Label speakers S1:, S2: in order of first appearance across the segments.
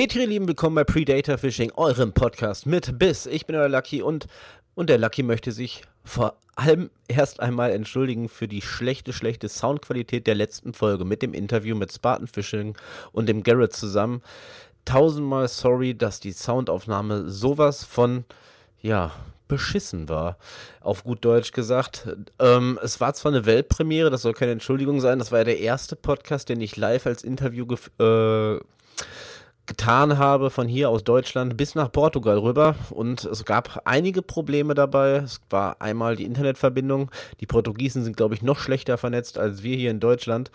S1: Petri, lieben, willkommen bei Predator Fishing, eurem Podcast mit Biss. Ich bin euer Lucky und, und der Lucky möchte sich vor allem erst einmal entschuldigen für die schlechte, schlechte Soundqualität der letzten Folge mit dem Interview mit Spartan Fishing und dem Garrett zusammen. Tausendmal sorry, dass die Soundaufnahme sowas von, ja, beschissen war, auf gut Deutsch gesagt. Ähm, es war zwar eine Weltpremiere, das soll keine Entschuldigung sein, das war ja der erste Podcast, den ich live als Interview äh, getan habe, von hier aus Deutschland bis nach Portugal rüber. Und es gab einige Probleme dabei. Es war einmal die Internetverbindung. Die Portugiesen sind, glaube ich, noch schlechter vernetzt als wir hier in Deutschland.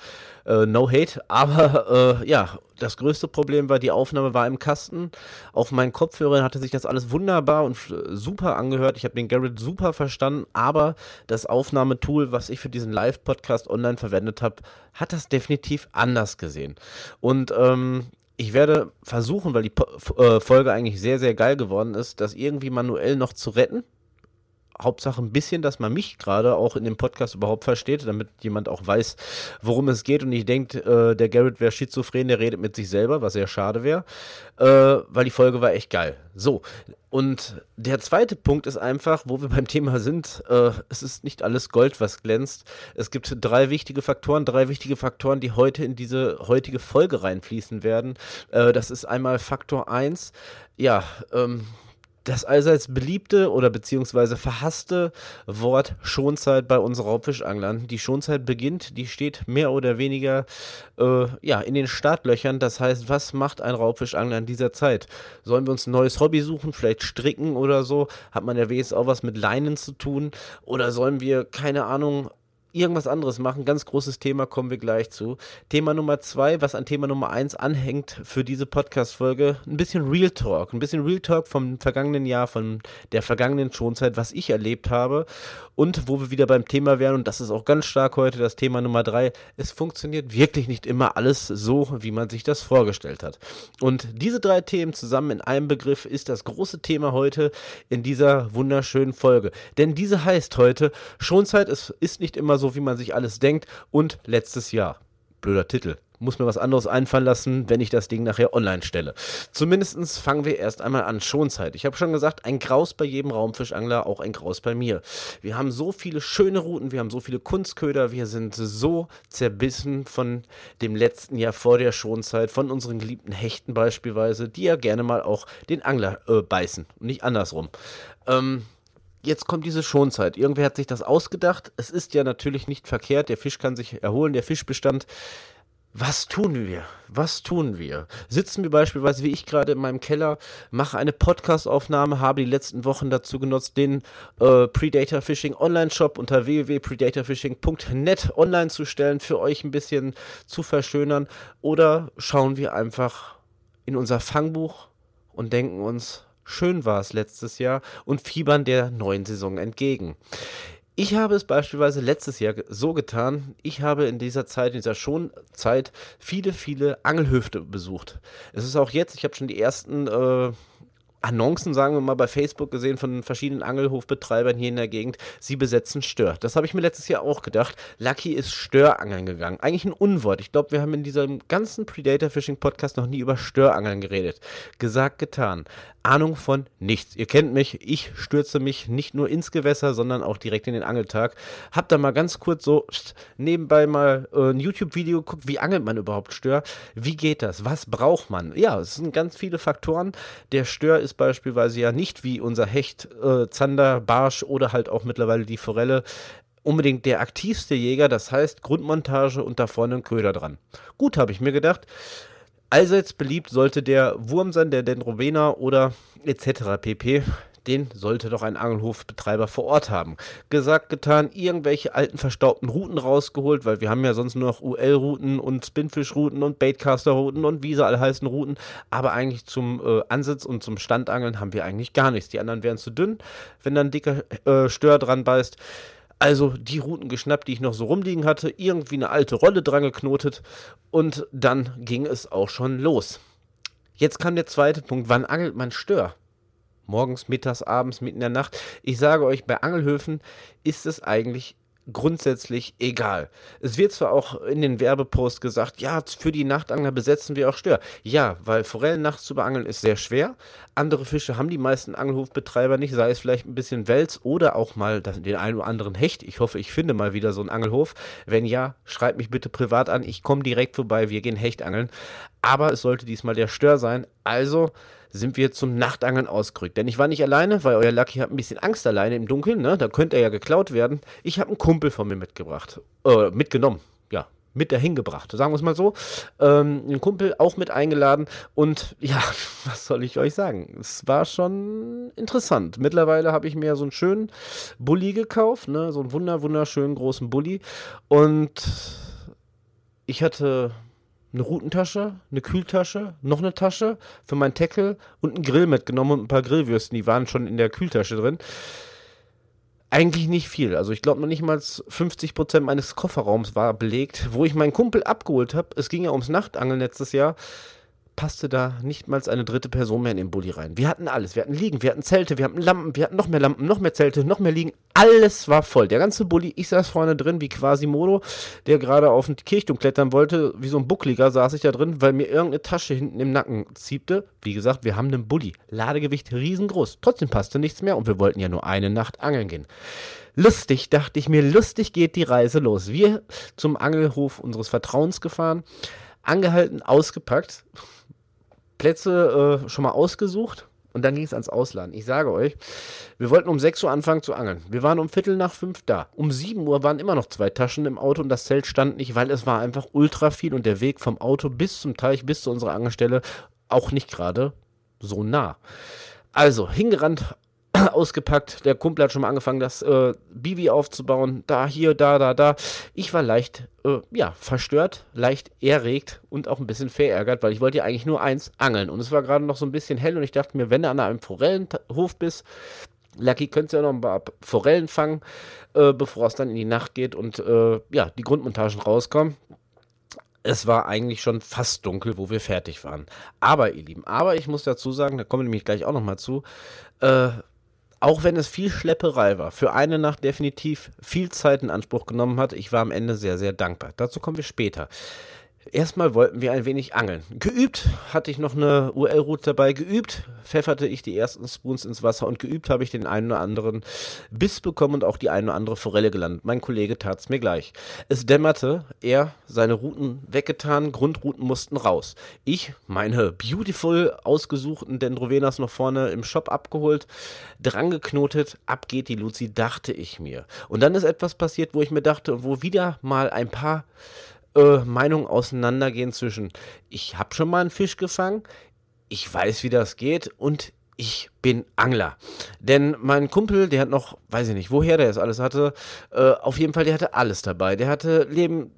S1: Äh, no hate. Aber äh, ja, das größte Problem war, die Aufnahme war im Kasten. Auf meinen Kopfhörern hatte sich das alles wunderbar und super angehört. Ich habe den Garrett super verstanden, aber das Aufnahmetool, was ich für diesen Live-Podcast online verwendet habe, hat das definitiv anders gesehen. Und ähm, ich werde versuchen, weil die äh, Folge eigentlich sehr, sehr geil geworden ist, das irgendwie manuell noch zu retten. Hauptsache ein bisschen, dass man mich gerade auch in dem Podcast überhaupt versteht, damit jemand auch weiß, worum es geht. Und ich denke, äh, der Garrett wäre schizophren, der redet mit sich selber, was sehr schade wäre, äh, weil die Folge war echt geil. So, und der zweite Punkt ist einfach, wo wir beim Thema sind, äh, es ist nicht alles Gold, was glänzt. Es gibt drei wichtige Faktoren, drei wichtige Faktoren, die heute in diese heutige Folge reinfließen werden. Äh, das ist einmal Faktor 1, ja, ähm, das allseits beliebte oder beziehungsweise verhasste Wort Schonzeit bei uns Raubfischanglern. Die Schonzeit beginnt, die steht mehr oder weniger äh, ja, in den Startlöchern. Das heißt, was macht ein Raubfischangler in dieser Zeit? Sollen wir uns ein neues Hobby suchen, vielleicht stricken oder so? Hat man ja wenigstens auch was mit Leinen zu tun? Oder sollen wir, keine Ahnung, irgendwas anderes machen. Ganz großes Thema, kommen wir gleich zu. Thema Nummer zwei, was an Thema Nummer eins anhängt für diese Podcast-Folge, ein bisschen Real Talk. Ein bisschen Real Talk vom vergangenen Jahr, von der vergangenen Schonzeit, was ich erlebt habe. Und wo wir wieder beim Thema wären, und das ist auch ganz stark heute das Thema Nummer drei, es funktioniert wirklich nicht immer alles so, wie man sich das vorgestellt hat. Und diese drei Themen zusammen in einem Begriff ist das große Thema heute in dieser wunderschönen Folge. Denn diese heißt heute, Schonzeit ist, ist nicht immer so so, wie man sich alles denkt. Und letztes Jahr. Blöder Titel. Muss mir was anderes einfallen lassen, wenn ich das Ding nachher online stelle. Zumindest fangen wir erst einmal an. Schonzeit. Ich habe schon gesagt, ein Graus bei jedem Raumfischangler, auch ein Graus bei mir. Wir haben so viele schöne Routen, wir haben so viele Kunstköder, wir sind so zerbissen von dem letzten Jahr vor der Schonzeit, von unseren geliebten Hechten beispielsweise, die ja gerne mal auch den Angler äh, beißen und nicht andersrum. Ähm, jetzt kommt diese Schonzeit. Irgendwer hat sich das ausgedacht. Es ist ja natürlich nicht verkehrt. Der Fisch kann sich erholen, der Fischbestand. Was tun wir? Was tun wir? Sitzen wir beispielsweise, wie ich gerade in meinem Keller, mache eine Podcast-Aufnahme, habe die letzten Wochen dazu genutzt, den äh, Predator Fishing Online-Shop unter www.predatorfishing.net online zu stellen, für euch ein bisschen zu verschönern. Oder schauen wir einfach in unser Fangbuch und denken uns, schön war es letztes Jahr und fiebern der neuen Saison entgegen. Ich habe es beispielsweise letztes Jahr so getan, ich habe in dieser Zeit, in dieser Schonzeit, viele, viele Angelhöfte besucht. Es ist auch jetzt, ich habe schon die ersten äh, Annoncen, sagen wir mal, bei Facebook gesehen von verschiedenen Angelhofbetreibern hier in der Gegend, sie besetzen Stör. Das habe ich mir letztes Jahr auch gedacht. Lucky ist Störangeln gegangen. Eigentlich ein Unwort. Ich glaube, wir haben in diesem ganzen Predator Fishing Podcast noch nie über Störangeln geredet. Gesagt, getan. Ahnung von nichts. Ihr kennt mich, ich stürze mich nicht nur ins Gewässer, sondern auch direkt in den Angeltag. Hab da mal ganz kurz so nebenbei mal äh, ein YouTube-Video geguckt, wie angelt man überhaupt Stör? Wie geht das? Was braucht man? Ja, es sind ganz viele Faktoren. Der Stör ist beispielsweise ja nicht wie unser Hecht, äh, Zander, Barsch oder halt auch mittlerweile die Forelle unbedingt der aktivste Jäger. Das heißt Grundmontage und da vorne ein Köder dran. Gut, habe ich mir gedacht. Allseits beliebt sollte der Wurm sein, der Dendrovena oder etc. pp. Den sollte doch ein Angelhofbetreiber vor Ort haben. Gesagt, getan, irgendwelche alten verstaubten Routen rausgeholt, weil wir haben ja sonst nur noch UL-Routen und Spinfish-Routen und Baitcaster-Routen und wie sie alle heißen Routen. Aber eigentlich zum äh, Ansitz und zum Standangeln haben wir eigentlich gar nichts. Die anderen wären zu dünn, wenn dann dicker äh, Stör dran beißt. Also die Routen geschnappt, die ich noch so rumliegen hatte, irgendwie eine alte Rolle dran geknotet und dann ging es auch schon los. Jetzt kam der zweite Punkt, wann angelt man Stör? Morgens, mittags, abends, mitten in der Nacht. Ich sage euch, bei Angelhöfen ist es eigentlich grundsätzlich egal. Es wird zwar auch in den Werbeposts gesagt, ja, für die Nachtangler besetzen wir auch Stör. Ja, weil Forellen nachts zu beangeln ist sehr schwer. Andere Fische haben die meisten Angelhofbetreiber nicht, sei es vielleicht ein bisschen Wels oder auch mal den einen oder anderen Hecht. Ich hoffe, ich finde mal wieder so einen Angelhof. Wenn ja, schreibt mich bitte privat an. Ich komme direkt vorbei, wir gehen Hecht angeln. Aber es sollte diesmal der Stör sein. Also sind wir zum Nachtangeln ausgerückt. Denn ich war nicht alleine, weil euer Lucky hat ein bisschen Angst alleine im Dunkeln, ne? Da könnte er ja geklaut werden. Ich habe einen Kumpel von mir mitgebracht. Äh, mitgenommen. Ja, mit dahin gebracht, sagen wir es mal so. Ähm, einen Kumpel auch mit eingeladen und ja, was soll ich euch sagen? Es war schon interessant. Mittlerweile habe ich mir so einen schönen Bulli gekauft, ne? so einen wunder wunderschönen großen Bulli und ich hatte eine Routentasche, eine Kühltasche, noch eine Tasche für meinen Tackle und einen Grill mitgenommen und ein paar Grillwürsten, die waren schon in der Kühltasche drin. Eigentlich nicht viel. Also ich glaube noch nicht mal 50% meines Kofferraums war belegt, wo ich meinen Kumpel abgeholt habe. Es ging ja ums Nachtangeln letztes Jahr passte da nicht mal eine dritte Person mehr in den Bulli rein. Wir hatten alles. Wir hatten Liegen, wir hatten Zelte, wir hatten Lampen, wir hatten noch mehr Lampen, noch mehr Zelte, noch mehr Liegen. Alles war voll. Der ganze Bulli, ich saß vorne drin wie Quasimodo, der gerade auf den Kirchturm klettern wollte. Wie so ein Buckliger saß ich da drin, weil mir irgendeine Tasche hinten im Nacken ziebte. Wie gesagt, wir haben einen Bulli. Ladegewicht riesengroß. Trotzdem passte nichts mehr und wir wollten ja nur eine Nacht angeln gehen. Lustig, dachte ich mir, lustig geht die Reise los. Wir zum Angelhof unseres Vertrauens gefahren, angehalten, ausgepackt Plätze äh, schon mal ausgesucht und dann ging es ans Ausladen. Ich sage euch, wir wollten um 6 Uhr anfangen zu angeln. Wir waren um Viertel nach fünf da. Um 7 Uhr waren immer noch zwei Taschen im Auto und das Zelt stand nicht, weil es war einfach ultra viel und der Weg vom Auto bis zum Teich, bis zu unserer Angelstelle auch nicht gerade so nah. Also hingerannt, ausgepackt. Der Kumpel hat schon mal angefangen, das äh, Bibi aufzubauen. Da, hier, da, da, da. Ich war leicht, äh, ja, verstört, leicht erregt und auch ein bisschen verärgert, weil ich wollte ja eigentlich nur eins angeln. Und es war gerade noch so ein bisschen hell und ich dachte mir, wenn du an einem Forellenhof bist, Lucky könntest ja noch ein paar Forellen fangen, äh, bevor es dann in die Nacht geht und äh, ja, die Grundmontagen rauskommen es war eigentlich schon fast dunkel, wo wir fertig waren. Aber, ihr Lieben, aber ich muss dazu sagen, da kommen wir nämlich gleich auch nochmal zu, äh, auch wenn es viel Schlepperei war, für eine Nacht definitiv viel Zeit in Anspruch genommen hat, ich war am Ende sehr, sehr dankbar. Dazu kommen wir später. Erstmal wollten wir ein wenig angeln. Geübt hatte ich noch eine UL-Route dabei. Geübt pfefferte ich die ersten Spoons ins Wasser und geübt habe ich den einen oder anderen Biss bekommen und auch die eine oder andere Forelle gelandet. Mein Kollege tat es mir gleich. Es dämmerte, er seine Routen weggetan, Grundrouten mussten raus. Ich meine beautiful ausgesuchten Dendrovenas noch vorne im Shop abgeholt, drangeknotet, ab geht die Luzi, dachte ich mir. Und dann ist etwas passiert, wo ich mir dachte, wo wieder mal ein paar äh, Meinungen auseinandergehen zwischen, ich habe schon mal einen Fisch gefangen, ich weiß, wie das geht und ich bin Angler. Denn mein Kumpel, der hat noch, weiß ich nicht, woher der es alles hatte, äh, auf jeden Fall, der hatte alles dabei. Der hatte Leben,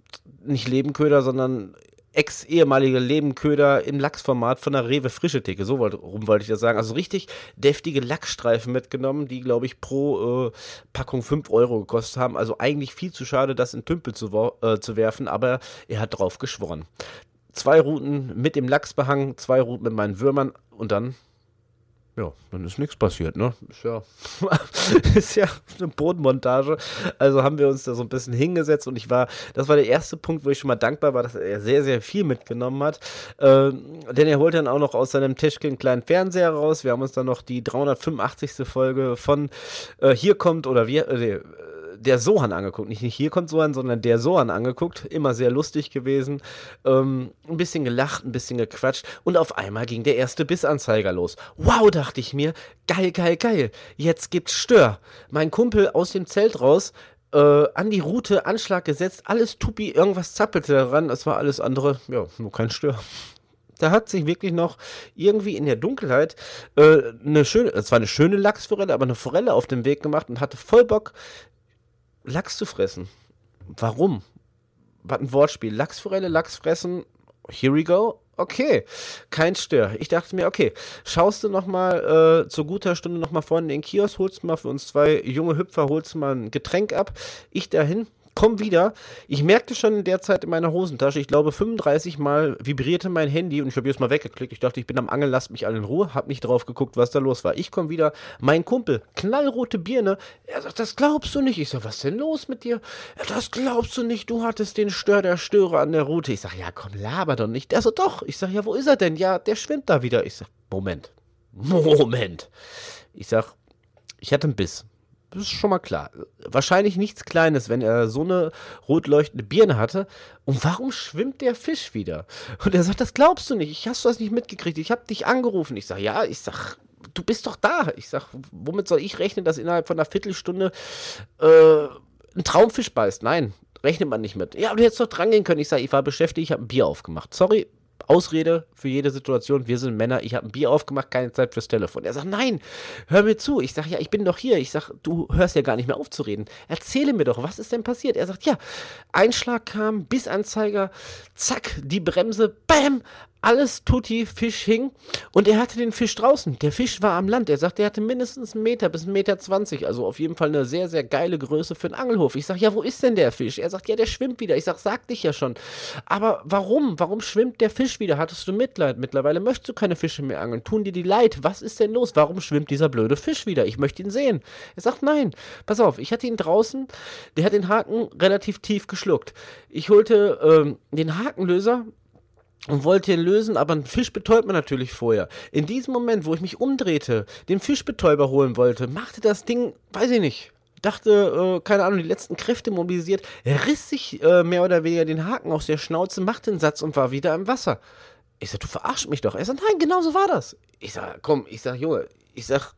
S1: nicht Lebenköder, sondern ex-ehemalige Lebenköder im Lachsformat von der Rewe Frische Theke. So rum wollte ich das sagen. Also richtig deftige Lachsstreifen mitgenommen, die, glaube ich, pro äh, Packung 5 Euro gekostet haben. Also eigentlich viel zu schade, das in Tümpel zu, äh, zu werfen, aber er hat drauf geschworen. Zwei Routen mit dem Lachsbehang, zwei Routen mit meinen Würmern und dann ja, dann ist nichts passiert, ne? Ist ja, ist ja eine Bodenmontage. Also haben wir uns da so ein bisschen hingesetzt und ich war, das war der erste Punkt, wo ich schon mal dankbar war, dass er sehr, sehr viel mitgenommen hat. Äh, denn er holt dann auch noch aus seinem Tischchen einen kleinen Fernseher raus. Wir haben uns dann noch die 385. Folge von äh, Hier kommt oder wir, äh, der Sohan angeguckt. Nicht, nicht hier kommt Sohan, sondern der Sohan angeguckt. Immer sehr lustig gewesen. Ähm, ein bisschen gelacht, ein bisschen gequatscht. Und auf einmal ging der erste Bissanzeiger los. Wow, dachte ich mir. Geil, geil, geil. Jetzt gibt's Stör. Mein Kumpel aus dem Zelt raus. Äh, an die Route Anschlag gesetzt, alles tupi, irgendwas zappelte daran, es war alles andere, ja, nur kein Stör da hat sich wirklich noch irgendwie in der Dunkelheit äh, eine schöne, es war eine schöne Lachsforelle, aber eine Forelle auf den Weg gemacht und hatte voll Bock, Lachs zu fressen. Warum? Was ein Wortspiel. Lachsforelle, Lachs fressen. Here we go. Okay, kein Stör. Ich dachte mir, okay, schaust du nochmal äh, zu guter Stunde nochmal vorne in den Kiosk, holst mal für uns zwei junge Hüpfer, holst mal ein Getränk ab. Ich dahin, komm wieder. Ich merkte schon in der Zeit in meiner Hosentasche, ich glaube 35 Mal vibrierte mein Handy und ich habe jetzt mal weggeklickt. Ich dachte, ich bin am Angeln, lasst mich alle in Ruhe. Hab nicht drauf geguckt, was da los war. Ich komme wieder, mein Kumpel, knallrote Birne. Er sagt, das glaubst du nicht. Ich sag, was denn los mit dir? Das glaubst du nicht. Du hattest den Stör der Störer an der Route. Ich sag, ja komm, laber doch nicht. Der so, doch. Ich sag, ja, wo ist er denn? Ja, der schwimmt da wieder. Ich sag, Moment. Moment. Ich sag, ich hatte einen Biss. Das ist schon mal klar. Wahrscheinlich nichts Kleines, wenn er so eine rot leuchtende Birne hatte. Und warum schwimmt der Fisch wieder? Und er sagt, das glaubst du nicht. Ich hast du das nicht mitgekriegt. Ich habe dich angerufen. Ich sag, ja, ich sag, du bist doch da. Ich sag, womit soll ich rechnen, dass innerhalb von einer Viertelstunde äh, ein Traumfisch beißt? Nein, rechnet man nicht mit. Ja, aber du hättest doch drangehen können. Ich sag, ich war beschäftigt, ich habe ein Bier aufgemacht. Sorry, Ausrede für jede Situation, wir sind Männer, ich habe ein Bier aufgemacht, keine Zeit fürs Telefon. Er sagt, nein, hör mir zu. Ich sage, ja, ich bin doch hier. Ich sage, du hörst ja gar nicht mehr auf zu reden. Erzähle mir doch, was ist denn passiert? Er sagt, ja, Einschlag kam, Bissanzeiger, zack, die Bremse, bam, alles tutti, Fisch hing und er hatte den Fisch draußen. Der Fisch war am Land. Er sagt, er hatte mindestens einen Meter bis einen Meter zwanzig. Also auf jeden Fall eine sehr, sehr geile Größe für einen Angelhof. Ich sage, ja, wo ist denn der Fisch? Er sagt, ja, der schwimmt wieder. Ich sage, sag dich ja schon. Aber warum? Warum schwimmt der Fisch wieder? Hattest du Mitleid? Mittlerweile möchtest du keine Fische mehr angeln. Tun dir die leid. Was ist denn los? Warum schwimmt dieser blöde Fisch wieder? Ich möchte ihn sehen. Er sagt, nein. Pass auf, ich hatte ihn draußen. Der hat den Haken relativ tief geschluckt. Ich holte ähm, den Hakenlöser und wollte ihn lösen, aber einen Fisch betäubt man natürlich vorher. In diesem Moment, wo ich mich umdrehte, den Fischbetäuber holen wollte, machte das Ding, weiß ich nicht, dachte, äh, keine Ahnung, die letzten Kräfte mobilisiert, riss sich äh, mehr oder weniger den Haken aus der Schnauze, machte den Satz und war wieder im Wasser. Ich sag, du verarschst mich doch. Er sagt, nein, genau so war das. Ich sag, komm, ich sag, Junge, ich sag,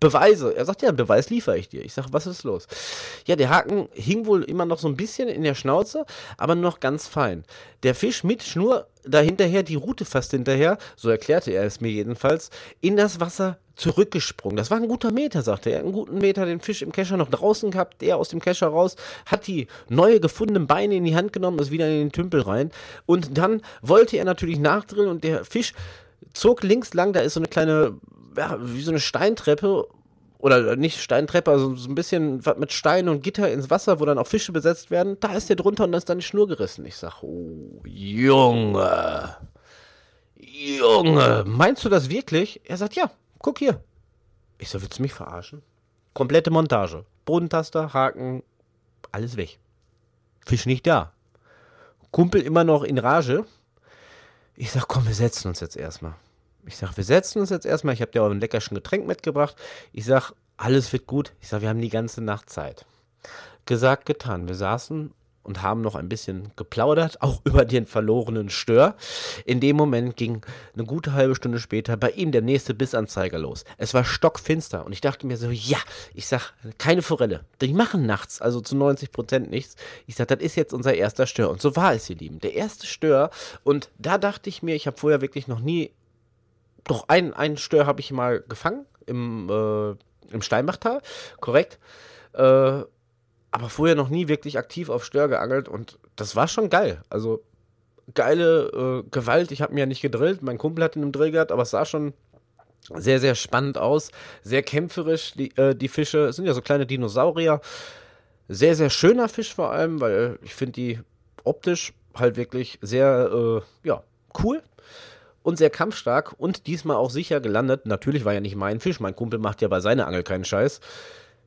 S1: Beweise. Er sagt, ja, Beweis liefere ich dir. Ich sage, was ist los? Ja, der Haken hing wohl immer noch so ein bisschen in der Schnauze, aber noch ganz fein. Der Fisch mit Schnur dahinterher, die Rute fast hinterher, so erklärte er es mir jedenfalls, in das Wasser zurückgesprungen. Das war ein guter Meter, sagte er. Einen guten Meter den Fisch im Kescher noch draußen gehabt, der aus dem Kescher raus, hat die neue gefundenen Beine in die Hand genommen, ist wieder in den Tümpel rein. Und dann wollte er natürlich nachdrillen und der Fisch zog links lang, da ist so eine kleine ja, wie so eine Steintreppe oder nicht Steintreppe, also so ein bisschen mit Stein und Gitter ins Wasser, wo dann auch Fische besetzt werden. Da ist der drunter und da ist dann die Schnur gerissen. Ich sag, oh, Junge, Junge, meinst du das wirklich? Er sagt, ja, guck hier. Ich sag, willst du mich verarschen? Komplette Montage. Bodentaster, Haken, alles weg. Fisch nicht da. Kumpel immer noch in Rage. Ich sag, komm, wir setzen uns jetzt erstmal. Ich sag, wir setzen uns jetzt erstmal. Ich habe dir auch ein leckerchen Getränk mitgebracht. Ich sag, alles wird gut. Ich sag, wir haben die ganze Nacht Zeit. Gesagt, getan. Wir saßen und haben noch ein bisschen geplaudert, auch über den verlorenen Stör. In dem Moment ging eine gute halbe Stunde später bei ihm der nächste Bissanzeiger los. Es war stockfinster und ich dachte mir so, ja, ich sag, keine Forelle. Die machen nachts, also zu 90 Prozent nichts. Ich sag, das ist jetzt unser erster Stör. Und so war es, ihr Lieben. Der erste Stör. Und da dachte ich mir, ich habe vorher wirklich noch nie doch, ein, einen Stör habe ich mal gefangen im, äh, im Steinbachtal, korrekt. Äh, aber vorher noch nie wirklich aktiv auf Stör geangelt und das war schon geil. Also geile äh, Gewalt. Ich habe mir ja nicht gedrillt. Mein Kumpel hat ihn im Drill gehabt, aber es sah schon sehr, sehr spannend aus. Sehr kämpferisch, die, äh, die Fische. Es sind ja so kleine Dinosaurier. Sehr, sehr schöner Fisch vor allem, weil ich finde die optisch halt wirklich sehr, äh, ja, cool und sehr kampfstark und diesmal auch sicher gelandet. Natürlich war ja nicht mein Fisch, mein Kumpel macht ja bei seiner Angel keinen Scheiß.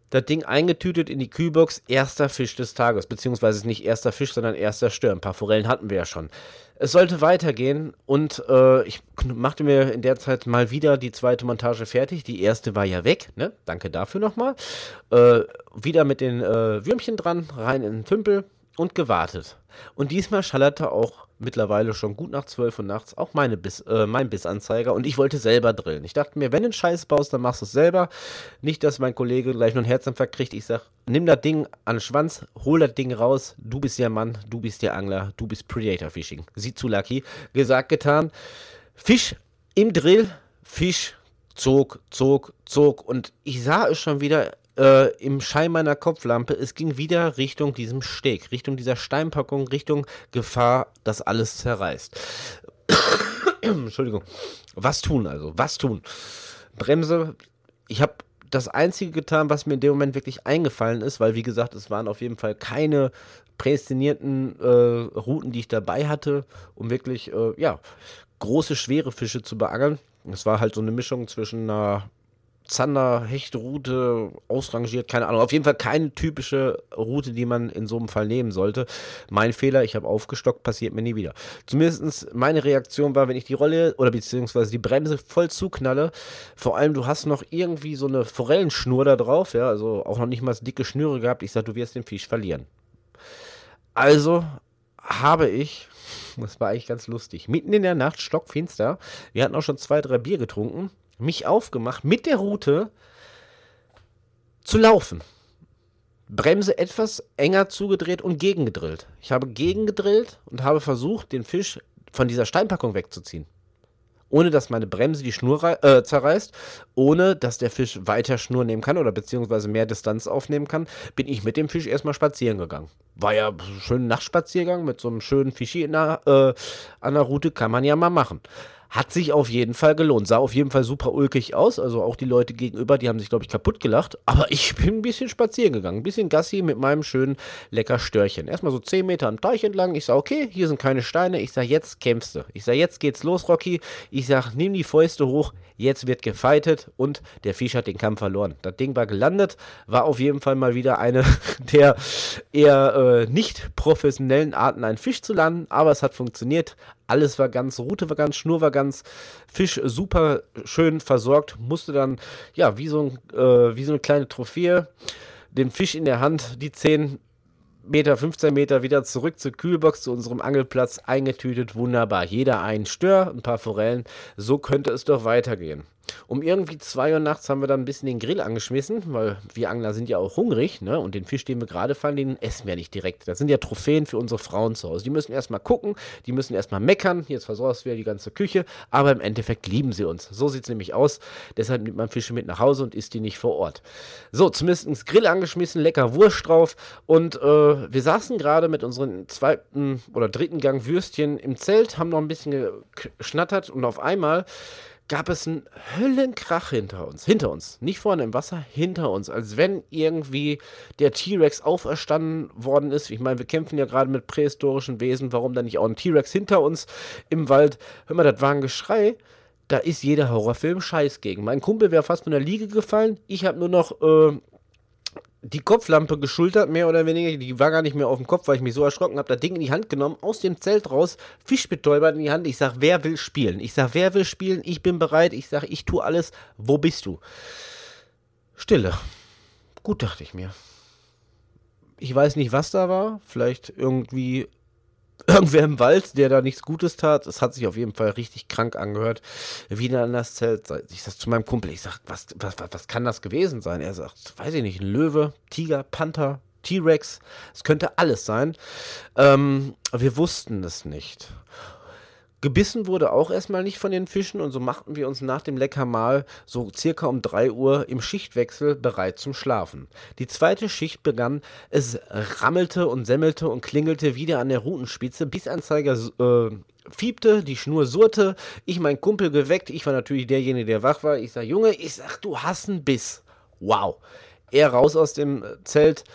S1: Das Ding eingetütet in die Kühlbox, erster Fisch des Tages, beziehungsweise nicht erster Fisch, sondern erster Stör. Ein paar Forellen hatten wir ja schon. Es sollte weitergehen und äh, ich machte mir in der Zeit mal wieder die zweite Montage fertig. Die erste war ja weg, ne? Danke dafür nochmal. Äh, wieder mit den äh, Würmchen dran, rein in den Tümpel und gewartet. Und diesmal schallerte auch mittlerweile schon gut nach 12 Uhr nachts auch meine Biss, äh, mein Bissanzeiger und ich wollte selber drillen. Ich dachte mir, wenn du einen Scheiß baust, dann machst du es selber. Nicht, dass mein Kollege gleich noch einen Herzinfarkt kriegt. Ich sag, nimm das Ding an den Schwanz, hol das Ding raus. Du bist der Mann, du bist der Angler, du bist Predator Fishing. Sieht zu Lucky. Gesagt, getan. Fisch im Drill, Fisch zog, zog, zog und ich sah es schon wieder äh, im Schein meiner Kopflampe, es ging wieder Richtung diesem Steg, Richtung dieser Steinpackung, Richtung Gefahr, dass alles zerreißt. Entschuldigung. Was tun also? Was tun? Bremse. Ich habe das Einzige getan, was mir in dem Moment wirklich eingefallen ist, weil wie gesagt, es waren auf jeden Fall keine prädestinierten äh, Routen, die ich dabei hatte, um wirklich, äh, ja, große, schwere Fische zu beangeln. Es war halt so eine Mischung zwischen einer Zander, Hechtroute, ausrangiert, keine Ahnung. Auf jeden Fall keine typische Route, die man in so einem Fall nehmen sollte. Mein Fehler, ich habe aufgestockt, passiert mir nie wieder. Zumindest meine Reaktion war, wenn ich die Rolle oder beziehungsweise die Bremse voll zuknalle, vor allem du hast noch irgendwie so eine Forellenschnur da drauf, ja, also auch noch nicht mal dicke Schnüre gehabt. Ich sage, du wirst den Fisch verlieren. Also habe ich das war eigentlich ganz lustig. Mitten in der Nacht, stockfinster. Wir hatten auch schon zwei, drei Bier getrunken mich aufgemacht, mit der Route zu laufen. Bremse etwas enger zugedreht und gegengedrillt. Ich habe gegengedrillt und habe versucht, den Fisch von dieser Steinpackung wegzuziehen. Ohne dass meine Bremse die Schnur äh, zerreißt, ohne dass der Fisch weiter Schnur nehmen kann oder beziehungsweise mehr Distanz aufnehmen kann, bin ich mit dem Fisch erstmal spazieren gegangen. War ja ein schöner Nachtspaziergang mit so einem schönen Fischi der, äh, an der Route, kann man ja mal machen. Hat sich auf jeden Fall gelohnt. Sah auf jeden Fall super ulkig aus. Also auch die Leute gegenüber, die haben sich, glaube ich, kaputt gelacht. Aber ich bin ein bisschen spazieren gegangen. Ein bisschen Gassi mit meinem schönen lecker Störchen. Erstmal so 10 Meter am Teich entlang. Ich sage, okay, hier sind keine Steine. Ich sage, jetzt kämpfst du. Ich sage, jetzt geht's los, Rocky. Ich sage, nimm die Fäuste hoch. Jetzt wird gefeitet. Und der Fisch hat den Kampf verloren. Das Ding war gelandet. War auf jeden Fall mal wieder eine der eher äh, nicht professionellen Arten, einen Fisch zu landen. Aber es hat funktioniert. Alles war ganz, Route war ganz, Schnur war ganz, Fisch super schön versorgt, musste dann, ja, wie so, ein, äh, wie so eine kleine Trophäe, den Fisch in der Hand, die 10 Meter, 15 Meter wieder zurück zur Kühlbox, zu unserem Angelplatz, eingetütet, wunderbar. Jeder ein Stör, ein paar Forellen, so könnte es doch weitergehen. Um irgendwie zwei Uhr nachts haben wir dann ein bisschen den Grill angeschmissen, weil wir Angler sind ja auch hungrig, ne? Und den Fisch, den wir gerade fangen, den essen wir nicht direkt. Das sind ja Trophäen für unsere Frauen zu Hause. Die müssen erstmal gucken, die müssen erstmal meckern. Jetzt versorgst du ja die ganze Küche, aber im Endeffekt lieben sie uns. So sieht es nämlich aus. Deshalb nimmt man Fische mit nach Hause und isst die nicht vor Ort. So, zumindest Grill angeschmissen, lecker Wurst drauf. Und äh, wir saßen gerade mit unseren zweiten oder dritten Gang Würstchen im Zelt, haben noch ein bisschen geschnattert und auf einmal gab es einen Höllenkrach hinter uns. Hinter uns. Nicht vorne im Wasser, hinter uns. Als wenn irgendwie der T-Rex auferstanden worden ist. Ich meine, wir kämpfen ja gerade mit prähistorischen Wesen. Warum dann nicht auch ein T-Rex hinter uns im Wald? Hör mal, das war ein Geschrei. Da ist jeder Horrorfilm scheiß gegen. Mein Kumpel wäre fast von der Liege gefallen. Ich habe nur noch äh, die Kopflampe geschultert, mehr oder weniger. Die war gar nicht mehr auf dem Kopf, weil ich mich so erschrocken habe. Das Ding in die Hand genommen, aus dem Zelt raus, Fischbetäuber in die Hand. Ich sag, wer will spielen? Ich sag, wer will spielen? Ich bin bereit. Ich sag, ich tue alles. Wo bist du? Stille. Gut, dachte ich mir. Ich weiß nicht, was da war. Vielleicht irgendwie irgendwer im Wald, der da nichts Gutes tat. Es hat sich auf jeden Fall richtig krank angehört. Wieder in das Zelt. Ich sag zu meinem Kumpel, ich sag, was, was, was kann das gewesen sein? Er sagt, weiß ich nicht, ein Löwe, Tiger, Panther, T-Rex. Es könnte alles sein. Ähm, wir wussten es nicht. Gebissen wurde auch erstmal nicht von den Fischen und so machten wir uns nach dem Leckermahl so circa um 3 Uhr im Schichtwechsel bereit zum Schlafen. Die zweite Schicht begann, es rammelte und semmelte und klingelte wieder an der Routenspitze, Bissanzeiger äh, fiebte, die Schnur surrte, ich mein Kumpel geweckt, ich war natürlich derjenige, der wach war, ich sag, Junge, ich sag, du hast einen Biss. Wow. Er raus aus dem Zelt,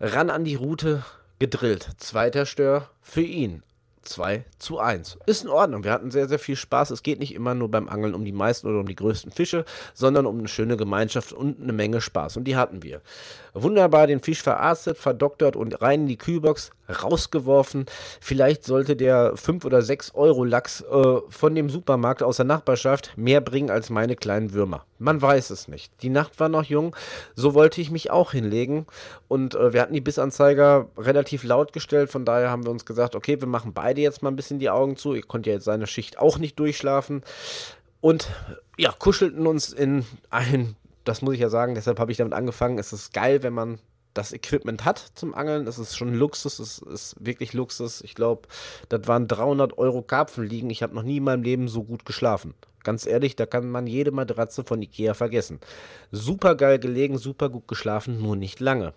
S1: ran an die Route, gedrillt. Zweiter Stör für ihn. 2 zu 1. Ist in Ordnung. Wir hatten sehr, sehr viel Spaß. Es geht nicht immer nur beim Angeln um die meisten oder um die größten Fische, sondern um eine schöne Gemeinschaft und eine Menge Spaß. Und die hatten wir. Wunderbar den Fisch verarztet, verdoktert und rein in die Kühlbox rausgeworfen. Vielleicht sollte der 5 oder 6 Euro Lachs äh, von dem Supermarkt aus der Nachbarschaft mehr bringen als meine kleinen Würmer. Man weiß es nicht. Die Nacht war noch jung, so wollte ich mich auch hinlegen. Und äh, wir hatten die Bissanzeiger relativ laut gestellt, von daher haben wir uns gesagt, okay, wir machen beide jetzt mal ein bisschen die Augen zu. Ich konnte ja jetzt seine Schicht auch nicht durchschlafen. Und ja, kuschelten uns in ein, das muss ich ja sagen, deshalb habe ich damit angefangen. Es ist geil, wenn man das Equipment hat zum Angeln. Das ist schon Luxus, es ist wirklich Luxus. Ich glaube, das waren 300 Euro Karpfen liegen. Ich habe noch nie in meinem Leben so gut geschlafen. Ganz ehrlich, da kann man jede Matratze von Ikea vergessen. Super geil gelegen, super gut geschlafen, nur nicht lange.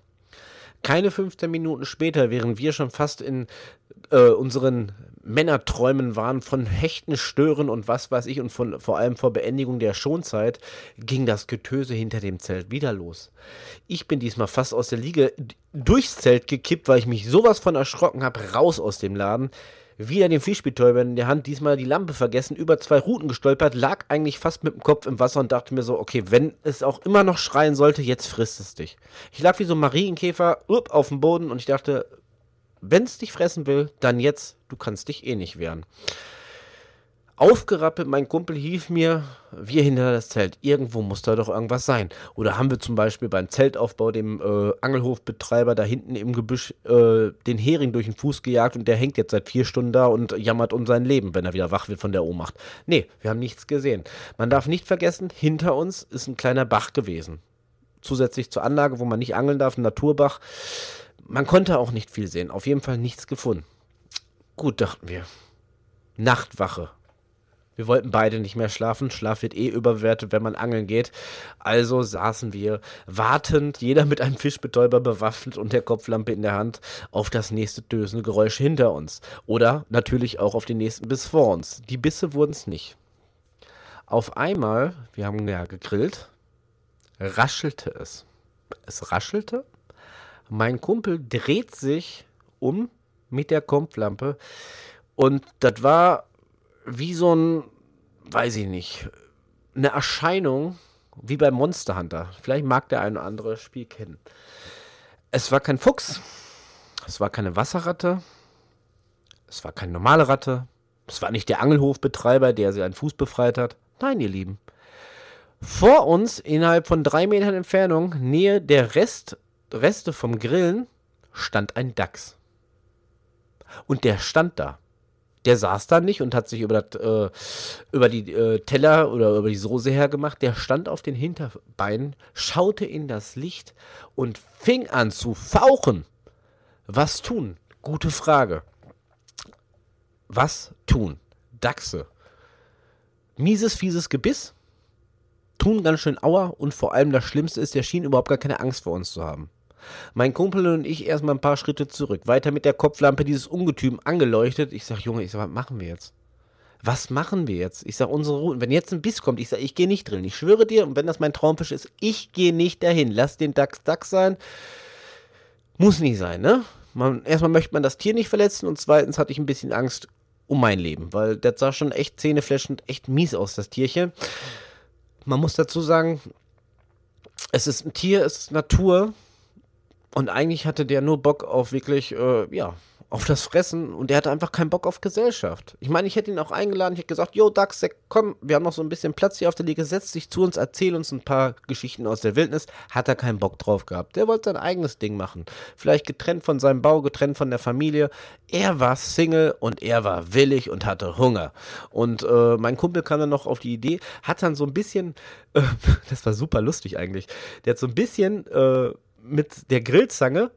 S1: Keine 15 Minuten später, während wir schon fast in äh, unseren Männerträumen waren von Hechten, Stören und was weiß ich und von, vor allem vor Beendigung der Schonzeit, ging das Getöse hinter dem Zelt wieder los. Ich bin diesmal fast aus der Liege durchs Zelt gekippt, weil ich mich sowas von erschrocken habe, raus aus dem Laden wieder den Fischbetäuber in der Hand, diesmal die Lampe vergessen, über zwei Routen gestolpert, lag eigentlich fast mit dem Kopf im Wasser und dachte mir so, okay, wenn es auch immer noch schreien sollte, jetzt frisst es dich. Ich lag wie so ein Marienkäfer up, auf dem Boden und ich dachte, wenn es dich fressen will, dann jetzt, du kannst dich eh nicht wehren aufgerappelt. Mein Kumpel hielt mir, wir hinter das Zelt. Irgendwo muss da doch irgendwas sein. Oder haben wir zum Beispiel beim Zeltaufbau dem äh, Angelhofbetreiber da hinten im Gebüsch äh, den Hering durch den Fuß gejagt und der hängt jetzt seit vier Stunden da und jammert um sein Leben, wenn er wieder wach wird von der Ohnmacht. Nee, wir haben nichts gesehen. Man darf nicht vergessen, hinter uns ist ein kleiner Bach gewesen. Zusätzlich zur Anlage, wo man nicht angeln darf, ein Naturbach. Man konnte auch nicht viel sehen. Auf jeden Fall nichts gefunden. Gut, dachten wir. Nachtwache wir wollten beide nicht mehr schlafen. Schlaf wird eh überwertet, wenn man angeln geht. Also saßen wir wartend, jeder mit einem Fischbetäuber bewaffnet und der Kopflampe in der Hand, auf das nächste dösende Geräusch hinter uns. Oder natürlich auch auf den nächsten Biss vor uns. Die Bisse wurden es nicht. Auf einmal, wir haben ja gegrillt, raschelte es. Es raschelte. Mein Kumpel dreht sich um mit der Kopflampe und das war wie so ein, weiß ich nicht, eine Erscheinung wie bei Monster Hunter. Vielleicht mag der ein oder andere Spiel kennen. Es war kein Fuchs, es war keine Wasserratte, es war keine normale Ratte, es war nicht der Angelhofbetreiber, der sie einen Fuß befreit hat. Nein, ihr Lieben. Vor uns, innerhalb von drei Metern Entfernung, Nähe der Rest, Reste vom Grillen, stand ein Dachs. Und der stand da der saß da nicht und hat sich über, das, äh, über die äh, Teller oder über die Soße hergemacht. Der stand auf den Hinterbeinen, schaute in das Licht und fing an zu fauchen. Was tun? Gute Frage. Was tun? Dachse. Mieses, fieses Gebiss. Tun ganz schön Aua und vor allem das Schlimmste ist, der schien überhaupt gar keine Angst vor uns zu haben. Mein Kumpel und ich erstmal ein paar Schritte zurück. Weiter mit der Kopflampe dieses Ungetüm angeleuchtet. Ich sag, Junge, ich sag, was machen wir jetzt? Was machen wir jetzt? Ich sag, unsere Routen. Wenn jetzt ein Biss kommt, ich sag, ich gehe nicht drin. Ich schwöre dir, und wenn das mein Traumfisch ist, ich gehe nicht dahin. Lass den Dachs Dachs sein. Muss nicht sein, ne? Man, erstmal möchte man das Tier nicht verletzen und zweitens hatte ich ein bisschen Angst um mein Leben, weil das sah schon echt zähnefläschend, echt mies aus, das Tierchen. Man muss dazu sagen, es ist ein Tier, es ist Natur, und eigentlich hatte der nur Bock auf wirklich, äh, ja, auf das Fressen und der hatte einfach keinen Bock auf Gesellschaft. Ich meine, ich hätte ihn auch eingeladen, ich hätte gesagt, yo, Dax, komm, wir haben noch so ein bisschen Platz hier auf der Liege, setz dich zu uns, erzähl uns ein paar Geschichten aus der Wildnis. Hat er keinen Bock drauf gehabt. Der wollte sein eigenes Ding machen. Vielleicht getrennt von seinem Bau, getrennt von der Familie. Er war Single und er war willig und hatte Hunger. Und äh, mein Kumpel kam dann noch auf die Idee, hat dann so ein bisschen, äh, das war super lustig eigentlich, der hat so ein bisschen, äh, mit der Grillzange,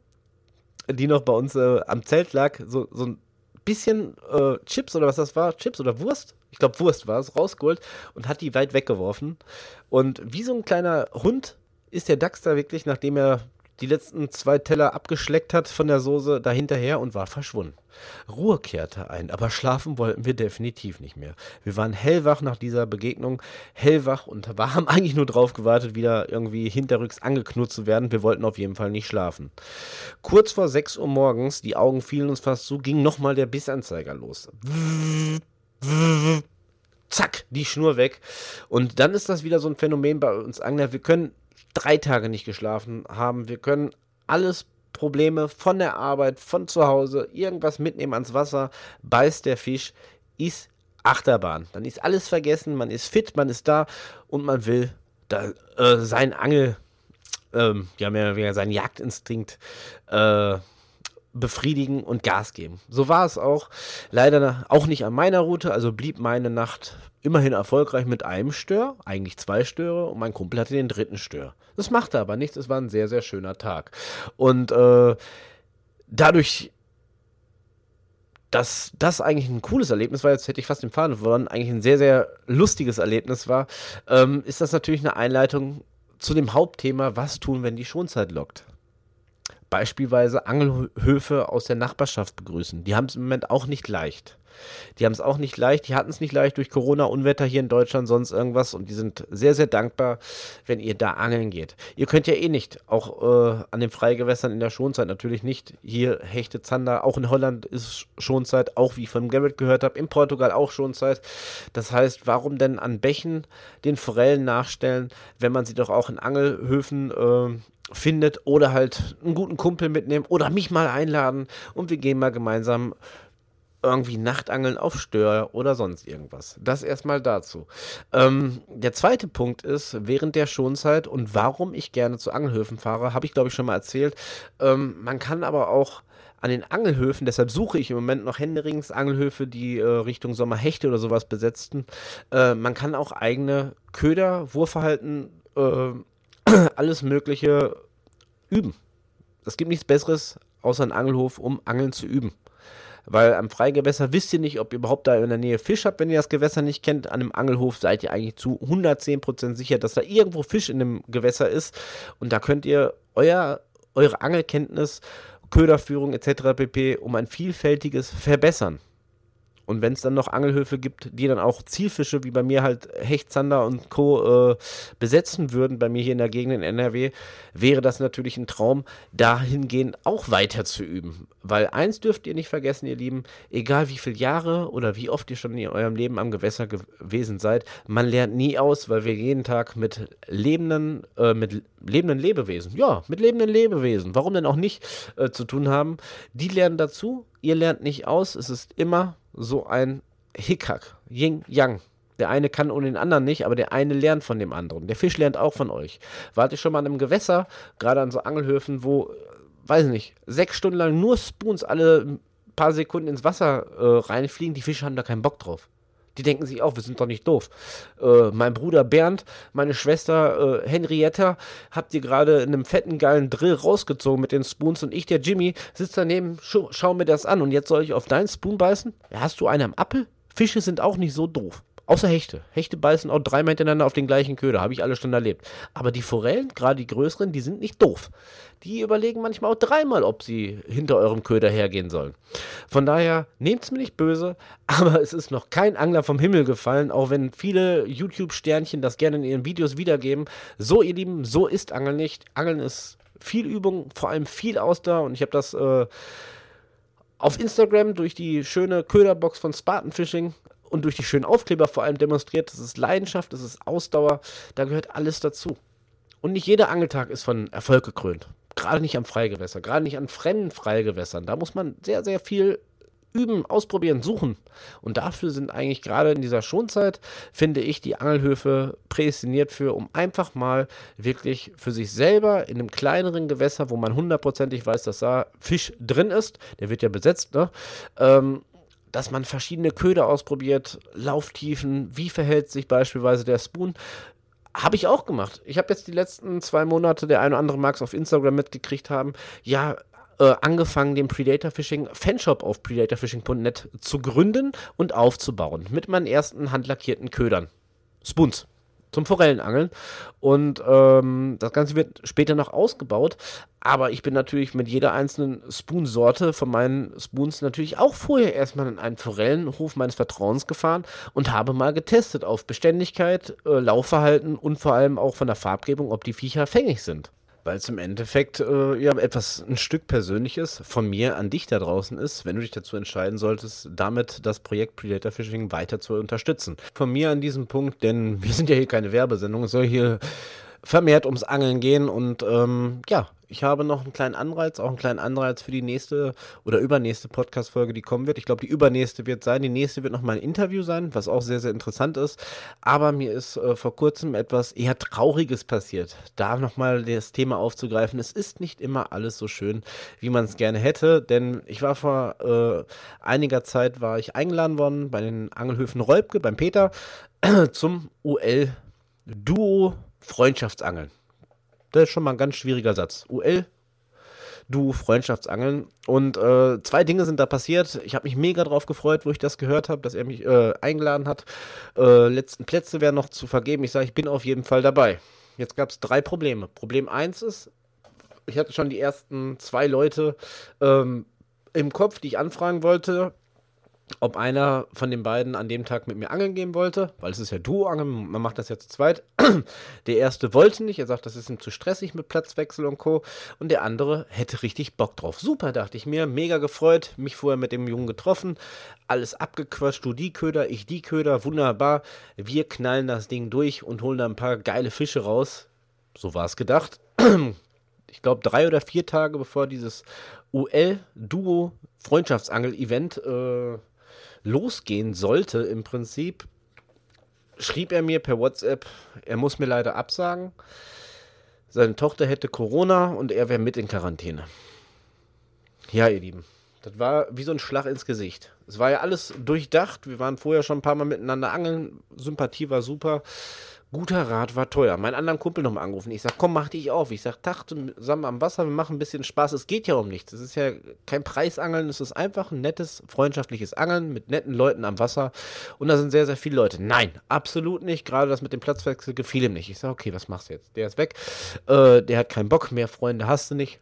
S1: die noch bei uns äh, am Zelt lag, so, so ein bisschen äh, Chips oder was das war, Chips oder Wurst, ich glaube Wurst war es, rausgeholt und hat die weit weggeworfen. Und wie so ein kleiner Hund ist der Dachs da wirklich, nachdem er die letzten zwei Teller abgeschleckt hat von der Soße dahinterher und war verschwunden. Ruhe kehrte ein, aber schlafen wollten wir definitiv nicht mehr. Wir waren hellwach nach dieser Begegnung, hellwach und haben eigentlich nur drauf gewartet, wieder irgendwie hinterrücks angeknurrt zu werden. Wir wollten auf jeden Fall nicht schlafen. Kurz vor 6 Uhr morgens, die Augen fielen uns fast zu, ging nochmal der Bissanzeiger los. Zack, die Schnur weg. Und dann ist das wieder so ein Phänomen bei uns Angler. Wir können drei Tage nicht geschlafen haben. Wir können alles Probleme von der Arbeit, von zu Hause, irgendwas mitnehmen ans Wasser, beißt der Fisch, ist Achterbahn. Dann ist alles vergessen, man ist fit, man ist da und man will da, äh, sein Angel, ähm, ja, mehr oder weniger seinen Jagdinstinkt äh, befriedigen und Gas geben. So war es auch. Leider auch nicht an meiner Route, also blieb meine Nacht immerhin erfolgreich mit einem Stör, eigentlich zwei Störe und mein Kumpel hatte den dritten Stör. Das machte aber nichts, es war ein sehr, sehr schöner Tag. Und äh, dadurch dass das eigentlich ein cooles Erlebnis war, jetzt hätte ich fast den Faden verloren, eigentlich ein sehr, sehr lustiges Erlebnis war, ähm, ist das natürlich eine Einleitung zu dem Hauptthema, was tun, wenn die Schonzeit lockt. Beispielsweise Angelhöfe aus der Nachbarschaft begrüßen. Die haben es im Moment auch nicht leicht. Die haben es auch nicht leicht, die hatten es nicht leicht durch Corona, Unwetter hier in Deutschland, sonst irgendwas und die sind sehr, sehr dankbar, wenn ihr da angeln geht. Ihr könnt ja eh nicht, auch äh, an den Freigewässern in der Schonzeit natürlich nicht. Hier Hechte, Zander, auch in Holland ist Schonzeit, auch wie ich von Garrett gehört habe, in Portugal auch Schonzeit. Das heißt, warum denn an Bächen den Forellen nachstellen, wenn man sie doch auch in Angelhöfen äh, findet oder halt einen guten Kumpel mitnehmen oder mich mal einladen und wir gehen mal gemeinsam irgendwie Nachtangeln auf Stör oder sonst irgendwas. Das erstmal dazu. Ähm, der zweite Punkt ist, während der Schonzeit und warum ich gerne zu Angelhöfen fahre, habe ich glaube ich schon mal erzählt. Ähm, man kann aber auch an den Angelhöfen, deshalb suche ich im Moment noch händerings Angelhöfe, die äh, Richtung Sommerhechte oder sowas besetzten. Äh, man kann auch eigene Köder, Wurfverhalten, äh, alles Mögliche üben. Es gibt nichts Besseres außer einen Angelhof, um Angeln zu üben. Weil am Freigewässer wisst ihr nicht, ob ihr überhaupt da in der Nähe Fisch habt, wenn ihr das Gewässer nicht kennt. An einem Angelhof seid ihr eigentlich zu 110% sicher, dass da irgendwo Fisch in dem Gewässer ist. Und da könnt ihr euer, eure Angelkenntnis, Köderführung etc. pp. um ein vielfältiges verbessern. Und wenn es dann noch Angelhöfe gibt, die dann auch Zielfische wie bei mir halt Hecht, Zander und Co. Äh, besetzen würden, bei mir hier in der Gegend in NRW, wäre das natürlich ein Traum, dahingehend auch weiter zu üben. Weil eins dürft ihr nicht vergessen, ihr Lieben, egal wie viele Jahre oder wie oft ihr schon in eurem Leben am Gewässer gewesen seid, man lernt nie aus, weil wir jeden Tag mit lebenden, äh, mit lebenden Lebewesen, ja, mit lebenden Lebewesen, warum denn auch nicht, äh, zu tun haben. Die lernen dazu, ihr lernt nicht aus, es ist immer so ein Hickhack, Yin Yang. Der eine kann ohne den anderen nicht, aber der eine lernt von dem anderen. Der Fisch lernt auch von euch. Wart ihr schon mal an einem Gewässer, gerade an so Angelhöfen, wo, weiß nicht, sechs Stunden lang nur Spoons alle paar Sekunden ins Wasser äh, reinfliegen, die Fische haben da keinen Bock drauf. Die denken sich auch, wir sind doch nicht doof. Äh, mein Bruder Bernd, meine Schwester äh, Henrietta, habt ihr gerade in einem fetten, geilen Drill rausgezogen mit den Spoons und ich, der Jimmy, sitzt daneben, schau, schau mir das an und jetzt soll ich auf deinen Spoon beißen? Hast du einen am Appel? Fische sind auch nicht so doof. Außer Hechte. Hechte beißen auch dreimal hintereinander auf den gleichen Köder. Habe ich alle schon erlebt. Aber die Forellen, gerade die größeren, die sind nicht doof. Die überlegen manchmal auch dreimal, ob sie hinter eurem Köder hergehen sollen. Von daher, nehmt es mir nicht böse, aber es ist noch kein Angler vom Himmel gefallen, auch wenn viele YouTube-Sternchen das gerne in ihren Videos wiedergeben. So, ihr Lieben, so ist Angeln nicht. Angeln ist viel Übung, vor allem viel Ausdauer und ich habe das äh, auf Instagram durch die schöne Köderbox von Spartan Fishing und durch die schönen Aufkleber vor allem demonstriert, das ist Leidenschaft, das ist Ausdauer, da gehört alles dazu. Und nicht jeder Angeltag ist von Erfolg gekrönt. Gerade nicht am Freigewässer, gerade nicht an fremden Freigewässern. Da muss man sehr, sehr viel üben, ausprobieren, suchen. Und dafür sind eigentlich gerade in dieser Schonzeit, finde ich, die Angelhöfe prädestiniert für, um einfach mal wirklich für sich selber in einem kleineren Gewässer, wo man hundertprozentig weiß, dass da Fisch drin ist, der wird ja besetzt, ne? Ähm, dass man verschiedene Köder ausprobiert, Lauftiefen, wie verhält sich beispielsweise der Spoon. Habe ich auch gemacht. Ich habe jetzt die letzten zwei Monate, der eine oder andere mag es auf Instagram mitgekriegt haben, ja, äh, angefangen, den Predator Fishing Fanshop auf predatorfishing.net zu gründen und aufzubauen. Mit meinen ersten handlackierten Ködern. Spoons zum Forellenangeln. Und ähm, das Ganze wird später noch ausgebaut. Aber ich bin natürlich mit jeder einzelnen Spoon-Sorte von meinen Spoons natürlich auch vorher erstmal in einen Forellenhof meines Vertrauens gefahren und habe mal getestet auf Beständigkeit, äh, Laufverhalten und vor allem auch von der Farbgebung, ob die Viecher fängig sind weil es im Endeffekt äh, ja etwas ein Stück Persönliches von mir an dich da draußen ist, wenn du dich dazu entscheiden solltest, damit das Projekt Predator Fishing weiter zu unterstützen. Von mir an diesem Punkt, denn wir sind ja hier keine Werbesendung, es soll hier vermehrt ums Angeln gehen und ähm, ja, ich habe noch einen kleinen Anreiz, auch einen kleinen Anreiz für die nächste oder übernächste Podcast-Folge, die kommen wird. Ich glaube, die übernächste wird sein. Die nächste wird nochmal ein Interview sein, was auch sehr, sehr interessant ist. Aber mir ist äh, vor kurzem etwas eher Trauriges passiert. Da nochmal das Thema aufzugreifen. Es ist nicht immer alles so schön, wie man es gerne hätte, denn ich war vor äh, einiger Zeit war ich eingeladen worden bei den Angelhöfen Räubke, beim Peter, zum UL Duo Freundschaftsangeln. Das ist schon mal ein ganz schwieriger Satz. UL, du Freundschaftsangeln. Und äh, zwei Dinge sind da passiert. Ich habe mich mega drauf gefreut, wo ich das gehört habe, dass er mich äh, eingeladen hat. Äh, letzten Plätze wären noch zu vergeben. Ich sage, ich bin auf jeden Fall dabei. Jetzt gab es drei Probleme. Problem eins ist, ich hatte schon die ersten zwei Leute ähm, im Kopf, die ich anfragen wollte ob einer von den beiden an dem Tag mit mir angeln gehen wollte, weil es ist ja Duo-Angeln, man macht das ja zu zweit. Der erste wollte nicht, er sagt, das ist ihm zu stressig mit Platzwechsel und Co. Und der andere hätte richtig Bock drauf. Super, dachte ich mir, mega gefreut, mich vorher mit dem Jungen getroffen, alles abgequatscht, du die Köder, ich die Köder, wunderbar. Wir knallen das Ding durch und holen da ein paar geile Fische raus. So war es gedacht. Ich glaube, drei oder vier Tage bevor dieses UL-Duo-Freundschaftsangel-Event äh, losgehen sollte, im Prinzip, schrieb er mir per WhatsApp, er muss mir leider absagen. Seine Tochter hätte Corona und er wäre mit in Quarantäne. Ja, ihr Lieben, das war wie so ein Schlag ins Gesicht. Es war ja alles durchdacht. Wir waren vorher schon ein paar Mal miteinander angeln. Sympathie war super. Guter Rat war teuer. Meinen anderen Kumpel nochmal angerufen. Ich sag, komm, mach dich auf. Ich sag, Tag zusammen am Wasser, wir machen ein bisschen Spaß. Es geht ja um nichts. Es ist ja kein Preisangeln. Es ist einfach ein nettes, freundschaftliches Angeln mit netten Leuten am Wasser. Und da sind sehr, sehr viele Leute. Nein, absolut nicht. Gerade das mit dem Platzwechsel gefiel ihm nicht. Ich sag, okay, was machst du jetzt? Der ist weg. Äh, der hat keinen Bock. Mehr Freunde hast du nicht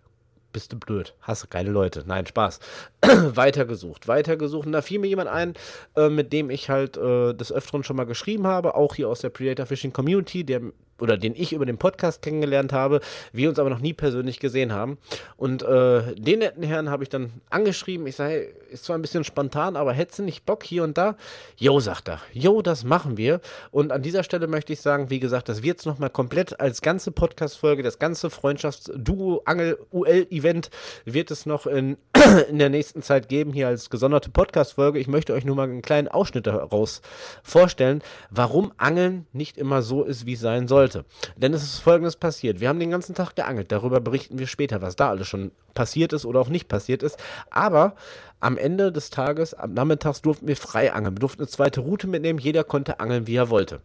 S1: bist du blöd, hast geile Leute. Nein, Spaß. weitergesucht, weitergesucht. Und da fiel mir jemand ein, äh, mit dem ich halt äh, des Öfteren schon mal geschrieben habe, auch hier aus der Predator Fishing Community, der oder den ich über den Podcast kennengelernt habe, wir uns aber noch nie persönlich gesehen haben. Und äh, den netten Herrn habe ich dann angeschrieben. Ich sage, ist zwar ein bisschen spontan, aber hättest du nicht Bock hier und da? Jo, sagt er. Jo, das machen wir. Und an dieser Stelle möchte ich sagen, wie gesagt, das wird es nochmal komplett als ganze Podcast-Folge, das ganze Freundschafts-Duo-Angel-UL-Event wird es noch in, in der nächsten Zeit geben, hier als gesonderte Podcast-Folge. Ich möchte euch nur mal einen kleinen Ausschnitt daraus vorstellen, warum Angeln nicht immer so ist, wie es sein sollte sollte. Denn es ist folgendes passiert. Wir haben den ganzen Tag geangelt. Darüber berichten wir später, was da alles schon passiert ist oder auch nicht passiert ist. Aber am Ende des Tages, am Nachmittags durften wir frei angeln. Wir durften eine zweite Route mitnehmen. Jeder konnte angeln, wie er wollte.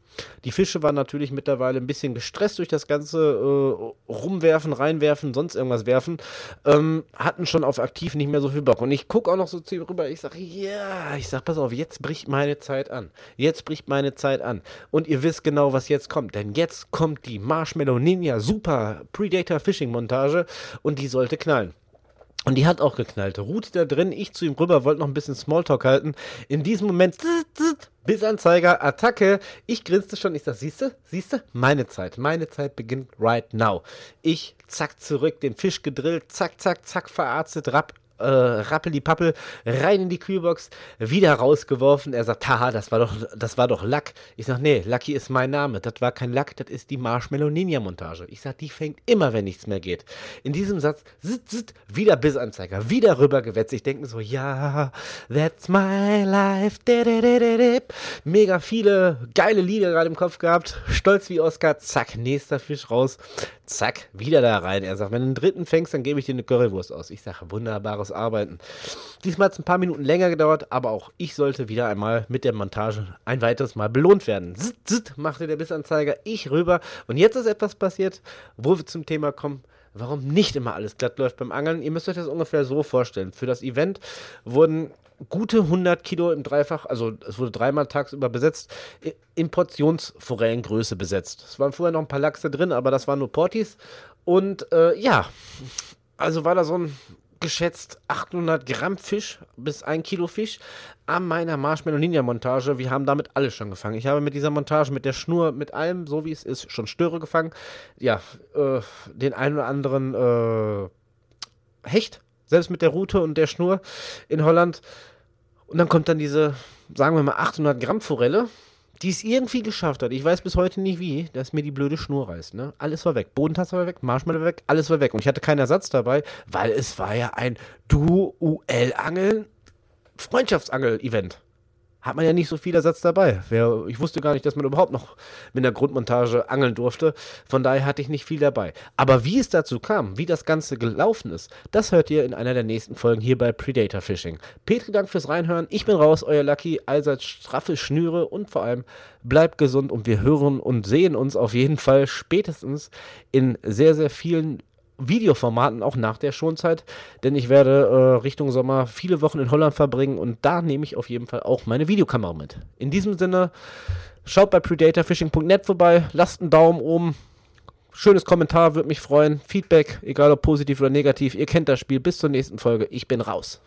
S1: Die Fische waren natürlich mittlerweile ein bisschen gestresst durch das ganze äh, Rumwerfen, Reinwerfen, sonst irgendwas werfen. Ähm, hatten schon auf aktiv nicht mehr so viel Bock. Und ich gucke auch noch so zu ihm rüber. Ich sage, ja, ich sage, pass auf, jetzt bricht meine Zeit an. Jetzt bricht meine Zeit an. Und ihr wisst genau, was jetzt kommt. Denn jetzt kommt die Marshmallow Ninja Super Predator Fishing Montage und die sollte knallen. Und die hat auch geknallt. Ruht da drin, ich zu ihm rüber, wollte noch ein bisschen Smalltalk halten. In diesem Moment, Bissanzeiger, Attacke. Ich grinste schon. Ich sag, siehste, siehste, meine Zeit. Meine Zeit beginnt right now. Ich zack zurück, den Fisch gedrillt, zack, zack, zack, verarztet, rapp, äh, rappeli-pappel rein in die Kühlbox, wieder rausgeworfen. Er sagt, haha, das war doch, das war doch Lack. Ich sag, nee, Lucky ist mein Name. Das war kein Lack, das ist die Marshmallow Ninja Montage. Ich sag, die fängt immer, wenn nichts mehr geht. In diesem Satz, zit, zit, wieder Bissanzeiger, wieder rübergewetzt. Ich denke so, ja, that's my life. Mega viele geile Lieder gerade im Kopf gehabt. Stolz wie Oscar. Zack, nächster Fisch raus. Zack, wieder da rein. Er sagt, wenn du einen dritten fängst, dann gebe ich dir eine Currywurst aus. Ich sage, wunderbares Arbeiten. Diesmal hat es ein paar Minuten länger gedauert, aber auch ich sollte wieder einmal mit der Montage ein weiteres Mal belohnt werden. Zitt, zitt, machte der Bissanzeiger, ich rüber. Und jetzt ist etwas passiert, wo wir zum Thema kommen, warum nicht immer alles glatt läuft beim Angeln. Ihr müsst euch das ungefähr so vorstellen. Für das Event wurden gute 100 Kilo im Dreifach, also es wurde dreimal tagsüber besetzt, in Portionsforellengröße besetzt. Es waren vorher noch ein paar Lachse drin, aber das waren nur Portis. Und äh, ja, also war da so ein geschätzt 800 Gramm Fisch bis 1 Kilo Fisch an meiner Marshmallow Ninja Montage. Wir haben damit alles schon gefangen. Ich habe mit dieser Montage, mit der Schnur, mit allem, so wie es ist, schon Störe gefangen. Ja, äh, den einen oder anderen äh, Hecht selbst mit der Route und der Schnur in Holland. Und dann kommt dann diese, sagen wir mal, 800 Gramm Forelle, die es irgendwie geschafft hat. Ich weiß bis heute nicht wie, dass mir die blöde Schnur reißt. Ne? Alles war weg. Bodentasse war weg, Marshmallow war weg, alles war weg. Und ich hatte keinen Ersatz dabei, weil es war ja ein Duell-Angeln, Freundschaftsangel-Event hat man ja nicht so viel Ersatz dabei. Ich wusste gar nicht, dass man überhaupt noch mit einer Grundmontage angeln durfte. Von daher hatte ich nicht viel dabei. Aber wie es dazu kam, wie das Ganze gelaufen ist, das hört ihr in einer der nächsten Folgen hier bei Predator Fishing. Petri, Dank fürs Reinhören. Ich bin raus, euer Lucky. Allseits straffe Schnüre und vor allem bleibt gesund und wir hören und sehen uns auf jeden Fall spätestens in sehr, sehr vielen Videoformaten auch nach der Schonzeit, denn ich werde äh, Richtung Sommer viele Wochen in Holland verbringen und da nehme ich auf jeden Fall auch meine Videokamera mit. In diesem Sinne, schaut bei predatorfishing.net vorbei, lasst einen Daumen oben, schönes Kommentar, würde mich freuen. Feedback, egal ob positiv oder negativ. Ihr kennt das Spiel. Bis zur nächsten Folge. Ich bin raus.